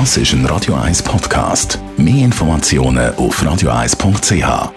Das ist ein Radio 1 Podcast. Mehr Informationen auf radio1.ch.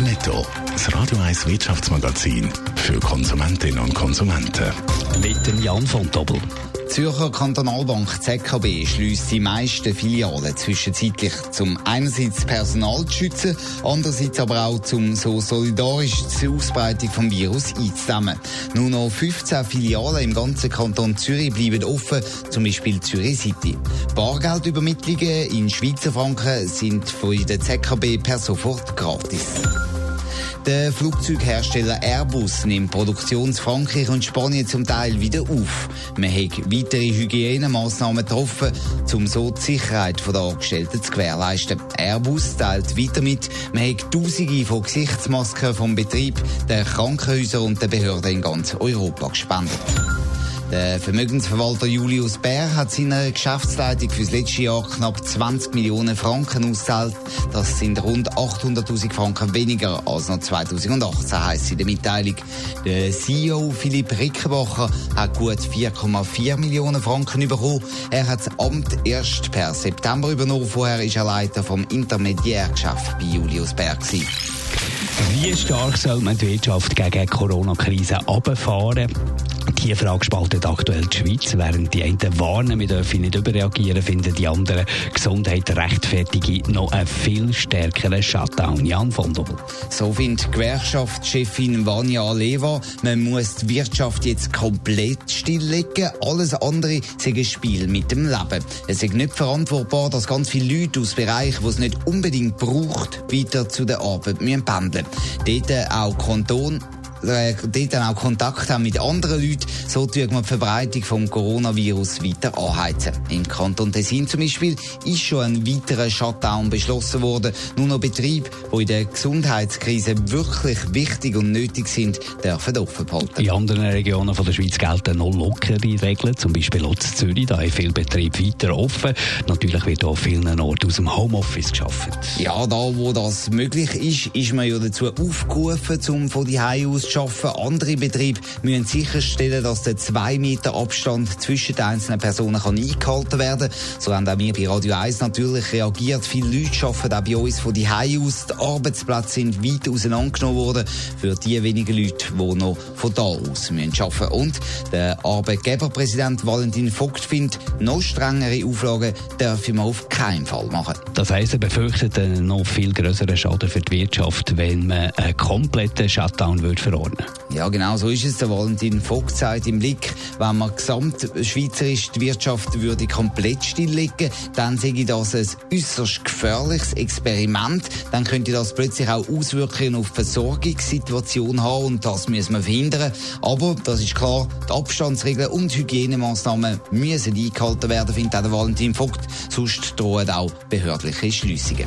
Netto, das Radio 1 Wirtschaftsmagazin für Konsumentinnen und Konsumenten. Mit dem Jan von Doppel. Zürcher Kantonalbank ZKB schließt die meisten Filialen zwischenzeitlich zum einerseits Personal zu schützen, andererseits aber auch zum so solidarisch die Ausbreitung vom Virus einzudämmen. Nur noch 15 Filialen im ganzen Kanton Zürich bleiben offen, zum Beispiel Zürich City. Bargeldübermittlungen in Schweizer Franken sind von der ZKB per sofort gratis. Der Flugzeughersteller Airbus nimmt Produktion Frankreich und Spanien zum Teil wieder auf. Man hat weitere Hygienemaßnahmen getroffen, um so die Sicherheit der Angestellten zu gewährleisten. Airbus teilt weiter mit, man hat Tausende von Gesichtsmasken vom Betrieb, der Krankenhäuser und der Behörden in ganz Europa gespendet. Der Vermögensverwalter Julius Bär hat seiner Geschäftsleitung fürs letzte Jahr knapp 20 Millionen Franken ausgezahlt. Das sind rund 800.000 Franken weniger als noch 2018, heisst in der Mitteilung. Der CEO Philipp Rickenbacher hat gut 4,4 Millionen Franken bekommen. Er hat das Amt erst per September übernommen. Vorher ist er Leiter vom Intermediärgeschäft bei Julius Bär. Gewesen. Wie stark soll man die Wirtschaft gegen die Corona-Krise runterfahren? Die Frage spaltet aktuell die Schweiz. Während die einen warnen, wir dürfen nicht überreagieren, finden die anderen, Gesundheit rechtfertige noch einen viel stärkeren Shutdown. Jan von Doppel. So findet Gewerkschaftschefin Vanja Leva, man muss die Wirtschaft jetzt komplett stilllegen. Alles andere ist ein Spiel mit dem Leben. Es ist nicht verantwortbar, dass ganz viele Leute aus Bereichen, die es nicht unbedingt braucht, weiter zu der Arbeit müssen pendeln. Dort auch Kanton äh, dort dann auch Kontakt haben mit anderen Leuten, so tut man die Verbreitung vom Coronavirus weiter anheizen. Im Kanton Tessin zum Beispiel ist schon ein weiterer Shutdown beschlossen worden. Nur noch Betriebe, die in der Gesundheitskrise wirklich wichtig und nötig sind, dürfen offen behalten. In anderen Regionen von der Schweiz gelten noch lockere Regeln, zum Beispiel auch in Zürich, da haben viele Betriebe weiter offen. Natürlich wird auch vielen Orten aus dem Homeoffice geschaffen. Ja, da wo das möglich ist, ist man ja dazu aufgerufen, um von die aus arbeiten. Andere Betriebe müssen sicherstellen, dass der 2 Meter Abstand zwischen den einzelnen Personen kann eingehalten werden So haben auch wir bei Radio 1 natürlich reagiert. Viele Leute arbeiten auch bei uns von die aus. Die Arbeitsplätze sind weit auseinandergenommen worden für die wenigen Leute, die noch von da aus müssen arbeiten Und der Arbeitgeberpräsident Valentin Vogt findet, noch strengere Auflagen dürfen wir auf keinen Fall machen. Das heisst, er befürchtet einen noch viel größeren Schaden für die Wirtschaft, wenn man einen kompletten Shutdown würde Ja, genau so ist es. Der Valentin Vogt sagt im Blick, wenn man gesamtschweizerisch die Wirtschaft würde komplett stilllegen, dann sehe ich das ein äußerst gefährliches Experiment. Dann könnte das plötzlich auch Auswirkungen auf die Versorgungssituation haben und das müssen wir verhindern. Aber das ist klar, die Abstandsregeln und Hygienemaßnahmen müssen eingehalten werden, findet auch der Valentin Vogt. Sonst drohen auch behördliche Schliessungen.